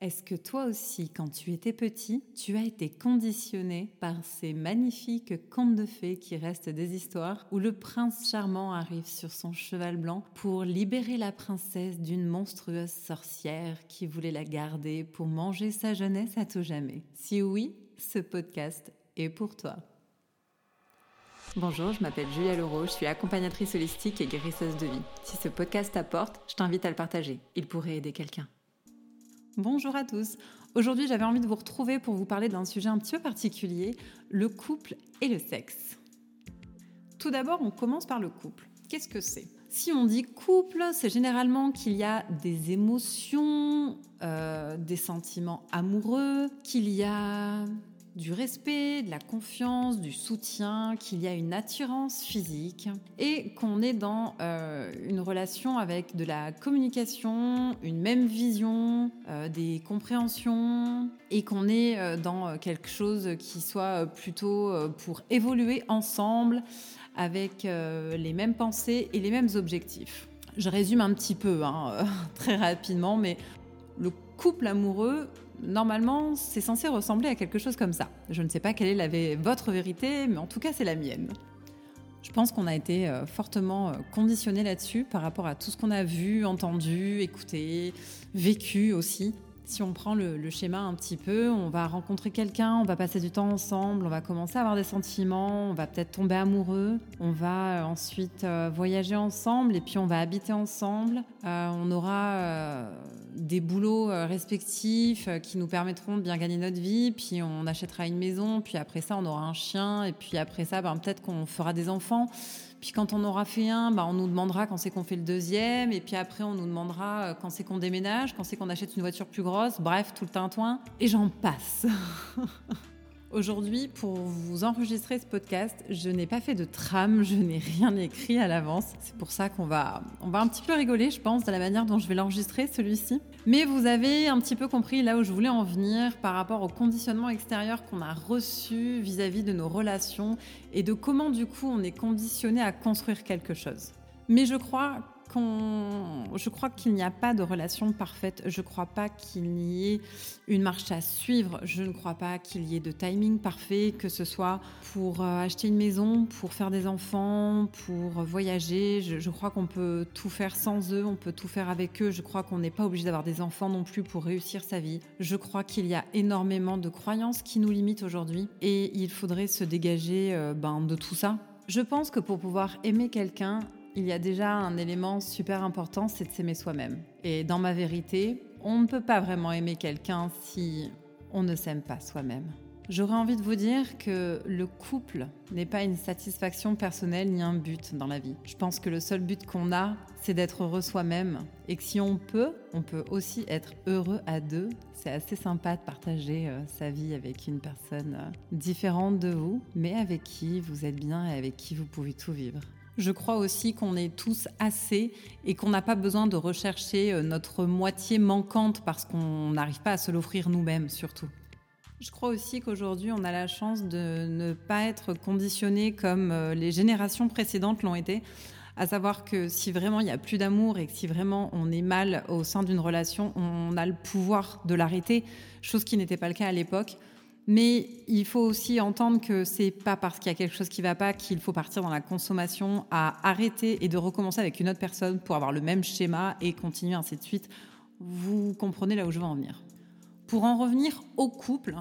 Est-ce que toi aussi, quand tu étais petit, tu as été conditionné par ces magnifiques contes de fées qui restent des histoires où le prince charmant arrive sur son cheval blanc pour libérer la princesse d'une monstrueuse sorcière qui voulait la garder pour manger sa jeunesse à tout jamais? Si oui, ce podcast est pour toi. Bonjour, je m'appelle Julia Leroux, je suis accompagnatrice holistique et guérisseuse de vie. Si ce podcast t'apporte, je t'invite à le partager. Il pourrait aider quelqu'un. Bonjour à tous. Aujourd'hui, j'avais envie de vous retrouver pour vous parler d'un sujet un petit peu particulier, le couple et le sexe. Tout d'abord, on commence par le couple. Qu'est-ce que c'est? Si on dit couple, c'est généralement qu'il y a des émotions, euh, des sentiments amoureux, qu'il y a du respect, de la confiance, du soutien, qu'il y a une attirance physique et qu'on est dans euh, une relation avec de la communication, une même vision, euh, des compréhensions et qu'on est euh, dans quelque chose qui soit plutôt pour évoluer ensemble avec les mêmes pensées et les mêmes objectifs. Je résume un petit peu, hein, très rapidement, mais le couple amoureux, normalement, c'est censé ressembler à quelque chose comme ça. Je ne sais pas quelle est votre vérité, mais en tout cas, c'est la mienne. Je pense qu'on a été euh, fortement euh, conditionné là-dessus par rapport à tout ce qu'on a vu, entendu, écouté, vécu aussi si on prend le, schéma un petit peu, on va rencontrer quelqu'un, on va passer du temps ensemble, on va commencer à avoir des sentiments, on va peut-être tomber amoureux, on va euh, ensuite voyager ensemble et puis on va habiter ensemble. On aura des boulots respectifs qui nous permettront de bien gagner notre vie, puis on achètera une maison, puis après ça on aura un chien et puis après ça ben, peut-être qu'on fera des enfants. Puis quand on aura fait un, bah, on nous demandera quand c'est qu'on fait le deuxième. Et puis après, on nous demandera euh, quand c'est qu'on déménage, quand c'est qu'on achète une voiture plus grosse. Bref, tout le tintouin. Et j'en passe. Aujourd'hui, pour vous enregistrer ce podcast, je n'ai pas fait de trame, je n'ai rien écrit à l'avance. C'est pour ça qu'on va, on va un petit peu rigoler, je pense, de la manière dont je vais l'enregistrer, celui-ci. Mais vous avez un petit peu compris là où je voulais en venir par rapport au conditionnement extérieur qu'on a reçu vis-à-vis de nos relations et de comment du coup on est conditionné à construire quelque chose. Mais je crois je crois qu'il n'y a pas de relation parfaite. Je ne crois pas qu'il y ait une marche à suivre. Je ne crois pas qu'il y ait de timing parfait, que ce soit pour euh, acheter une maison, pour faire des enfants, pour voyager. Je, crois qu'on peut tout faire sans eux, on peut tout faire avec eux. Je crois qu'on n'est pas obligé d'avoir des enfants non plus pour réussir sa vie. Je crois qu'il y a énormément de croyances qui nous limitent aujourd'hui et il faudrait se dégager euh, ben, de tout ça. Je pense que pour pouvoir aimer quelqu'un, il y a déjà un élément super important, c'est de s'aimer soi-même. Et dans ma vérité, on ne peut pas vraiment aimer quelqu'un si on ne s'aime pas soi-même. J'aurais envie de vous dire que le couple n'est pas une satisfaction personnelle ni un but dans la vie. Je pense que le seul but qu'on a, c'est d'être heureux soi-même. Et que si on peut, on peut aussi être heureux à deux. C'est assez sympa de partager euh, sa vie avec une personne euh, différente de vous, mais avec qui vous êtes bien et avec qui vous pouvez tout vivre. Je crois aussi qu'on est tous assez et qu'on n'a pas besoin de rechercher euh, notre moitié manquante parce qu'on n'arrive pas à se l'offrir nous-mêmes surtout. Je crois aussi qu'aujourd'hui, on a la chance de ne pas être conditionné comme euh, les générations précédentes l'ont été, à savoir que si vraiment il n'y a plus d'amour et que si vraiment on est mal au sein d'une relation, on a le pouvoir de l'arrêter, chose qui n'était pas le cas à l'époque. Mais il faut aussi entendre que c'est pas parce qu'il y a quelque chose qui va pas qu'il faut partir dans la consommation, à arrêter et de recommencer avec une autre personne pour avoir le même schéma et continuer ainsi de suite. Vous comprenez là où je veux en venir. Pour en revenir au couple,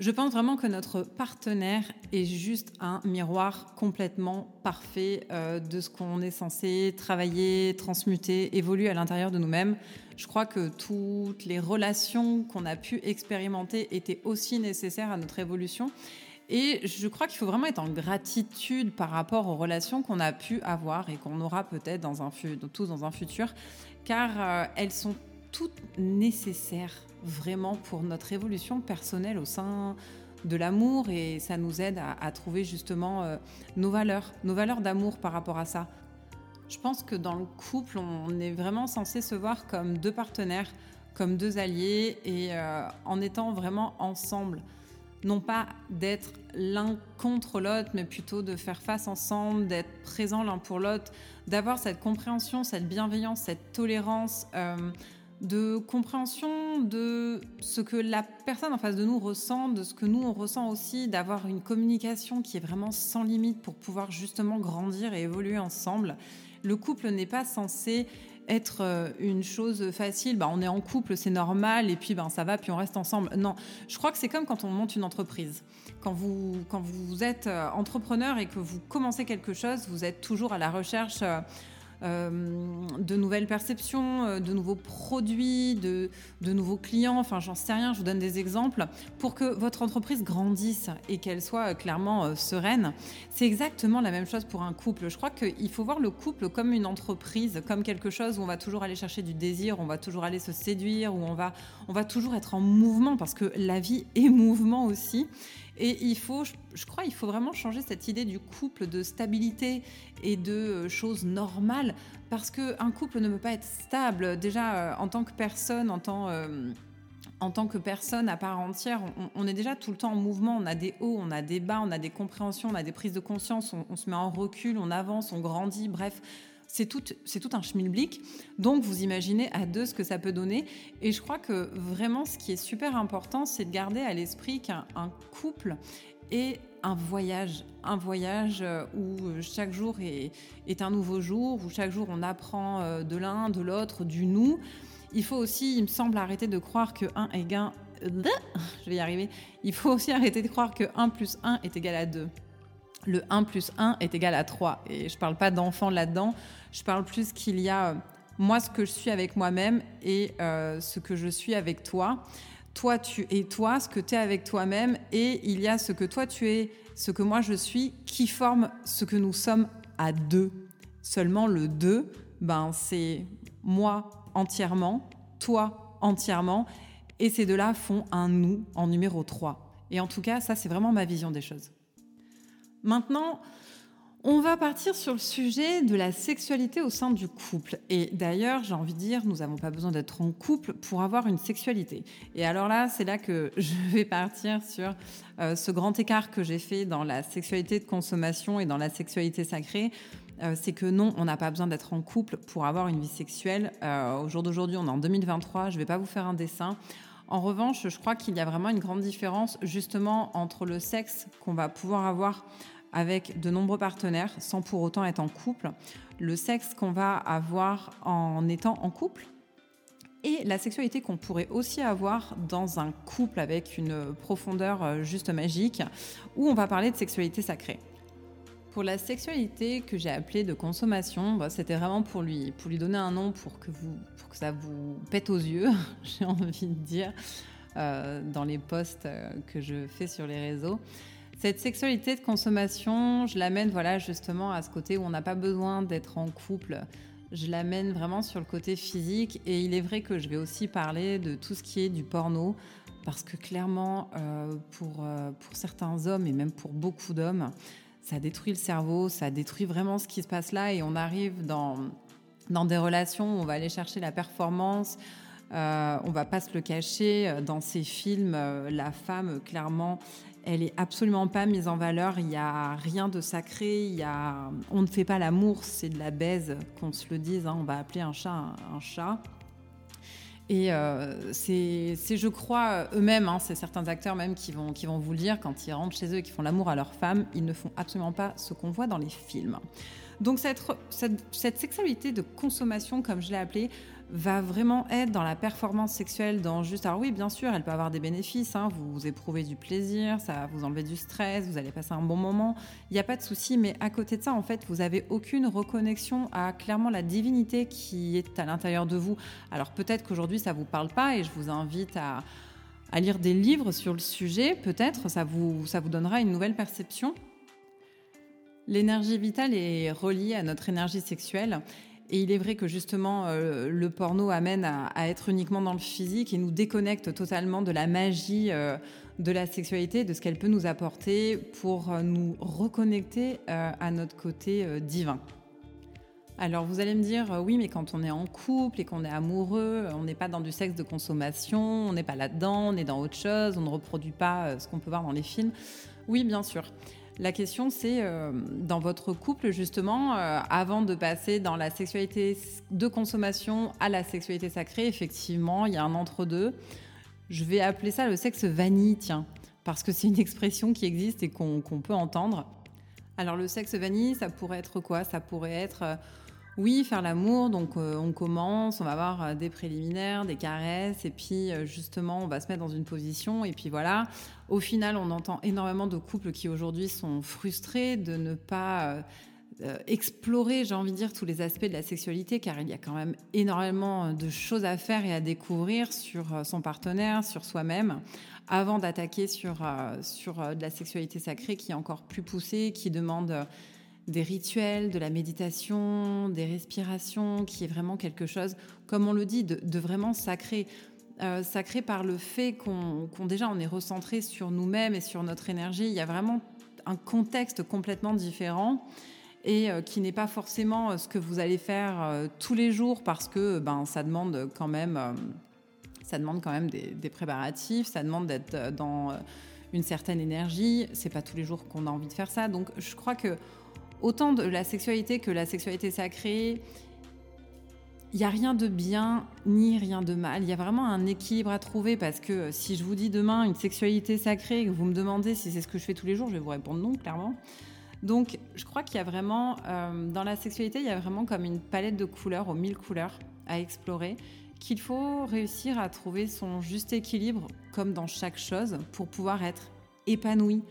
je pense vraiment que notre partenaire est juste un miroir complètement parfait euh, de ce qu'on est censé travailler, transmuter, évoluer à l'intérieur de nous-mêmes. Je crois que toutes les relations qu'on a pu expérimenter étaient aussi nécessaires à notre évolution. Et je crois qu'il faut vraiment être en gratitude par rapport aux relations qu'on a pu avoir et qu'on aura peut-être dans un, tous dans un futur, car euh, elles sont toutes nécessaires vraiment pour notre évolution personnelle au sein de l'amour et ça nous aide à, trouver justement euh, nos valeurs, nos valeurs d'amour par rapport à ça. Je pense que dans le couple, on est vraiment censé se voir comme deux partenaires, comme deux alliés et euh, en étant vraiment ensemble. Non pas d'être l'un contre l'autre, mais plutôt de faire face ensemble, d'être présent l'un pour l'autre, d'avoir cette compréhension, cette bienveillance, cette tolérance. Euh, de compréhension de ce que la personne en face de nous ressent, de ce que nous on ressent aussi, d'avoir une communication qui est vraiment sans limite pour pouvoir justement grandir et évoluer ensemble. Le couple n'est pas censé être euh, une chose facile, bah, on est en couple, c'est normal, et puis ben, ça va, puis on reste ensemble. Non, je crois que c'est comme quand on monte une entreprise. Quand vous, quand vous êtes euh, entrepreneur et que vous commencez quelque chose, vous êtes toujours à la recherche euh, de nouvelles perceptions, euh, de nouveaux produits, de, nouveaux clients, enfin j'en sais rien, je vous donne des exemples, pour que votre entreprise grandisse et qu'elle soit euh, clairement sereine. C'est exactement la même chose pour un couple. Je crois qu'il faut voir le couple comme une entreprise, comme quelque chose où on va toujours aller chercher du désir, on va toujours aller se séduire, où on va, on va toujours être en mouvement, parce que la vie est mouvement aussi. Et il faut, je crois, il faut vraiment changer cette idée du couple, de stabilité et de euh, choses normales, parce qu'un couple ne peut pas être stable. Déjà, euh, en tant que personne, en tant euh, en tant que personne à part entière, on, est déjà tout le temps en mouvement. On a des hauts, on a des bas, on a des compréhensions, on a des prises de conscience, on, se met en recul, on avance, on grandit. Bref, c'est tout, c'est tout un schmilblick. Donc, vous imaginez à deux ce que ça peut donner. Et je crois que vraiment, ce qui est super important, c'est de garder à l'esprit qu'un couple est un voyage, un voyage euh, où chaque jour est, est, un nouveau jour, où chaque jour on apprend euh, de l'un, de l'autre, du nous. Il faut aussi, il me semble, arrêter de croire que 1 égale... Je vais y arriver. Il faut aussi arrêter de croire que 1 plus 1 est égal à 2 le 1 plus 1 est égal à 3. Et je parle pas d'enfant là-dedans, je parle plus qu'il y a euh, moi ce que je suis avec moi-même et euh, ce que je suis avec toi. Toi, tu es toi, ce que tu es avec toi-même, et il y a ce que toi tu es, ce que moi je suis, qui forme ce que nous sommes à deux. Seulement le 2, ben, c'est moi entièrement, toi entièrement, et ces deux-là font un nous en numéro 3. Et en tout cas, ça, c'est vraiment ma vision des choses. Maintenant, on va partir sur le sujet de la sexualité au sein du couple. Et d'ailleurs, j'ai envie de dire, nous n'avons pas besoin d'être en couple pour avoir une sexualité. Et alors là, c'est là que je vais partir sur euh, ce grand écart que j'ai fait dans la sexualité de consommation et dans la sexualité sacrée. Euh, c'est que non, on n'a pas besoin d'être en couple pour avoir une vie sexuelle. Euh, au jour d'aujourd'hui, on est en 2023, je ne vais pas vous faire un dessin. En revanche, je crois qu'il y a vraiment une grande différence justement entre le sexe qu'on va pouvoir avoir avec de nombreux partenaires sans pour autant être en couple, le sexe qu'on va avoir en étant en couple et la sexualité qu'on pourrait aussi avoir dans un couple avec une profondeur euh, juste magique, où on va parler de sexualité sacrée. Pour la sexualité que j'ai appelée de consommation, bah, c'était vraiment pour lui, pour lui donner un nom pour que, vous, pour que ça vous pète aux yeux, j'ai envie de dire, euh, dans les posts euh, que je fais sur les réseaux. Cette sexualité de consommation, je l'amène voilà justement à ce côté où on n'a pas besoin d'être en couple. Je l'amène vraiment sur le côté physique et il est vrai que je vais aussi parler de tout ce qui est du porno parce que clairement euh, pour, euh, pour certains hommes et même pour beaucoup d'hommes, ça détruit le cerveau, ça détruit vraiment ce qui se passe là et on arrive dans, dans des relations où on va aller chercher la performance, euh, on va pas se le cacher, dans ces films, la femme, clairement, elle est absolument pas mise en valeur. Il n'y a rien de sacré. Il y a, on ne fait pas l'amour, c'est de la baise, qu'on se le dise. Hein. on va appeler un chat un, chat. Et euh, c'est, je crois, eux-mêmes, hein, c'est certains acteurs même qui vont, qui vont vous le dire, quand ils rentrent chez eux et qui font l'amour à leur femme, ils ne font absolument pas ce qu'on voit dans les films. Donc cette, cette, sexualité de consommation, comme je l'ai appelée, va vraiment être dans la performance sexuelle, dans juste, alors oui, bien sûr, elle peut avoir des bénéfices, hein, vous, éprouvez du plaisir, ça va vous enlever du stress, vous allez passer un bon moment, il n'y a pas de souci, mais à côté de ça, en fait, vous avez aucune reconnexion à clairement la divinité qui est à l'intérieur de vous. Alors peut-être qu'aujourd'hui, ça ne vous parle pas et je vous invite à, à lire des livres sur le sujet, peut-être, ça vous, ça vous donnera une nouvelle perception. L'énergie vitale est reliée à notre énergie sexuelle. Et il est vrai que justement, euh, le porno amène à, être uniquement dans le physique et nous déconnecte totalement de la magie euh, de la sexualité, de ce qu'elle peut nous apporter pour euh, nous reconnecter à notre côté divin. Alors vous allez me dire, oui, mais quand on est en couple et qu'on est amoureux, on n'est pas dans du sexe de consommation, on n'est pas là-dedans, on est dans autre chose, on ne reproduit pas ce qu'on peut voir dans les films. Oui, bien sûr. La question, c'est dans votre couple, justement, avant de passer dans la sexualité de consommation à la sexualité sacrée, effectivement, il y a un entre-deux. Je vais appeler ça le sexe vanille, tiens, parce que c'est une expression qui existe et qu'on peut entendre. Alors le sexe vanille, ça pourrait être quoi? Ça pourrait être, euh, oui, faire l'amour, donc euh, on commence, on va avoir euh, des préliminaires, des caresses, et puis justement on va se mettre dans une position, et puis voilà. Au final, on entend énormément de couples qui aujourd'hui sont frustrés de ne pas explorer, j'ai envie de dire, tous les aspects de la sexualité, car il y a quand même énormément de choses à faire et à découvrir sur son partenaire, sur soi-même avant d'attaquer sur, euh, sur euh, de la sexualité sacrée qui est encore plus poussée, qui demande euh, des rituels, de la méditation, des respirations, qui est vraiment quelque chose, comme on le dit, de, vraiment sacré. sacré par le fait qu'on déjà on est recentré sur nous-mêmes et sur notre énergie. Il y a vraiment un contexte complètement différent et qui n'est pas forcément ce que vous allez faire tous les jours parce que ben, ça demande quand même ça demande quand même des, préparatifs, ça demande d'être euh, dans euh, une certaine énergie. C'est pas tous les jours qu'on a envie de faire ça. Donc je crois que autant de la sexualité que la sexualité sacrée, il n'y a rien de bien ni rien de mal. Il y a vraiment un équilibre à trouver parce que si je vous dis demain une sexualité sacrée et que vous me demandez si c'est ce que je fais tous les jours, je vais vous répondre non, clairement. Donc je crois qu'il y a vraiment, euh, dans la sexualité, il y a vraiment comme une palette de couleurs, aux mille couleurs à explorer qu'il faut réussir à trouver son juste équilibre, comme dans chaque chose, pour pouvoir être épanoui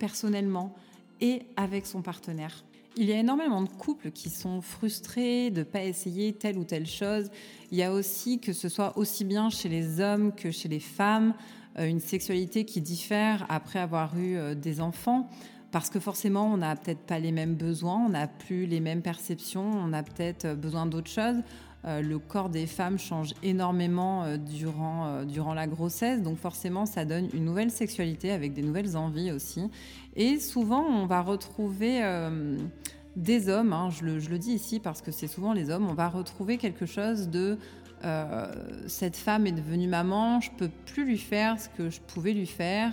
personnellement et avec son partenaire. Il y a énormément de couples qui sont frustrés de ne pas essayer telle ou telle chose. Il y a aussi, que ce soit aussi bien chez les hommes que chez les femmes, euh, une sexualité qui diffère après avoir eu euh, des enfants. Parce que forcément, on n'a peut-être pas les mêmes besoins, on n'a plus les mêmes perceptions, on a peut-être euh, besoin d'autres choses. Euh, le corps des femmes change énormément euh, durant, euh, durant la grossesse, donc forcément ça donne une nouvelle sexualité avec des nouvelles envies aussi. Et souvent on va retrouver des hommes, hein, je, le, je, le, dis ici parce que c'est souvent les hommes, on va retrouver quelque chose de cette femme est devenue maman, je peux plus lui faire ce que je pouvais lui faire.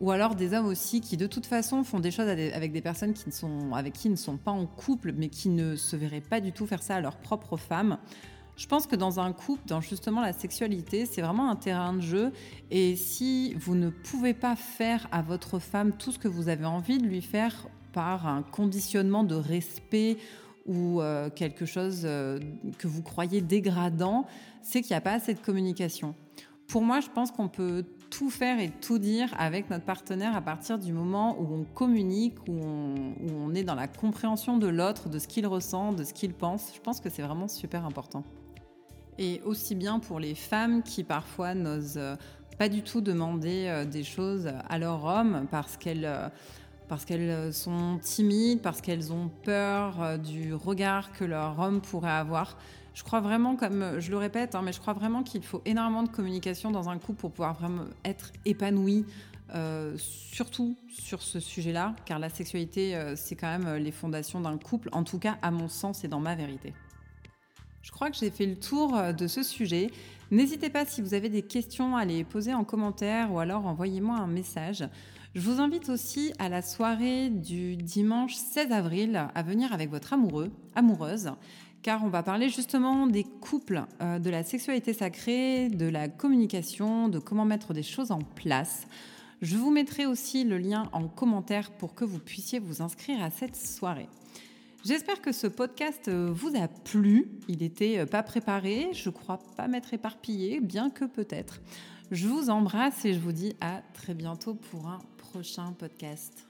Ou alors des hommes aussi qui de toute façon font des choses avec des personnes avec qui ne sont pas en couple, mais qui ne se verraient pas du tout faire ça à leur propre femme. Je pense que dans un couple, dans justement la sexualité, c'est vraiment un terrain de jeu. Et si vous ne pouvez pas faire à votre femme tout ce que vous avez envie de lui faire par un conditionnement de respect ou euh, quelque chose euh, que vous croyez dégradant, c'est qu'il n'y a pas assez de communication. Pour moi, je pense qu'on peut tout faire et tout dire avec notre partenaire à partir du moment où on communique, où on, est dans la compréhension de l'autre, de ce qu'il ressent, de ce qu'il pense. Je pense que c'est vraiment super important. Et aussi bien pour les femmes qui parfois n'osent euh, pas du tout demander euh, des choses à leur homme parce qu'elles euh, parce qu'elles sont timides, parce qu'elles ont peur du regard que leur homme pourrait avoir. Je crois vraiment, comme je le répète, hein, mais je crois vraiment qu'il faut énormément de communication dans un couple pour pouvoir vraiment être épanoui, euh, surtout sur ce sujet-là, car la sexualité, euh, c'est quand même euh, les fondations d'un couple, en tout cas à mon sens et dans ma vérité. Je crois que j'ai fait le tour de ce sujet. N'hésitez pas si vous avez des questions à les poser en commentaire ou alors envoyez-moi un message. Je vous invite aussi à la soirée du dimanche 16 avril à venir avec votre amoureux, amoureuse car on va parler justement des couples, euh, de la sexualité sacrée, de la communication, de comment mettre des choses en place. Je vous mettrai aussi le lien en commentaire pour que vous puissiez vous inscrire à cette soirée. J'espère que ce podcast euh, vous a plu. Il n'était euh, pas préparé, je crois pas m'être éparpillé, bien que peut-être. Je vous embrasse et je vous dis à très bientôt pour un prochain podcast.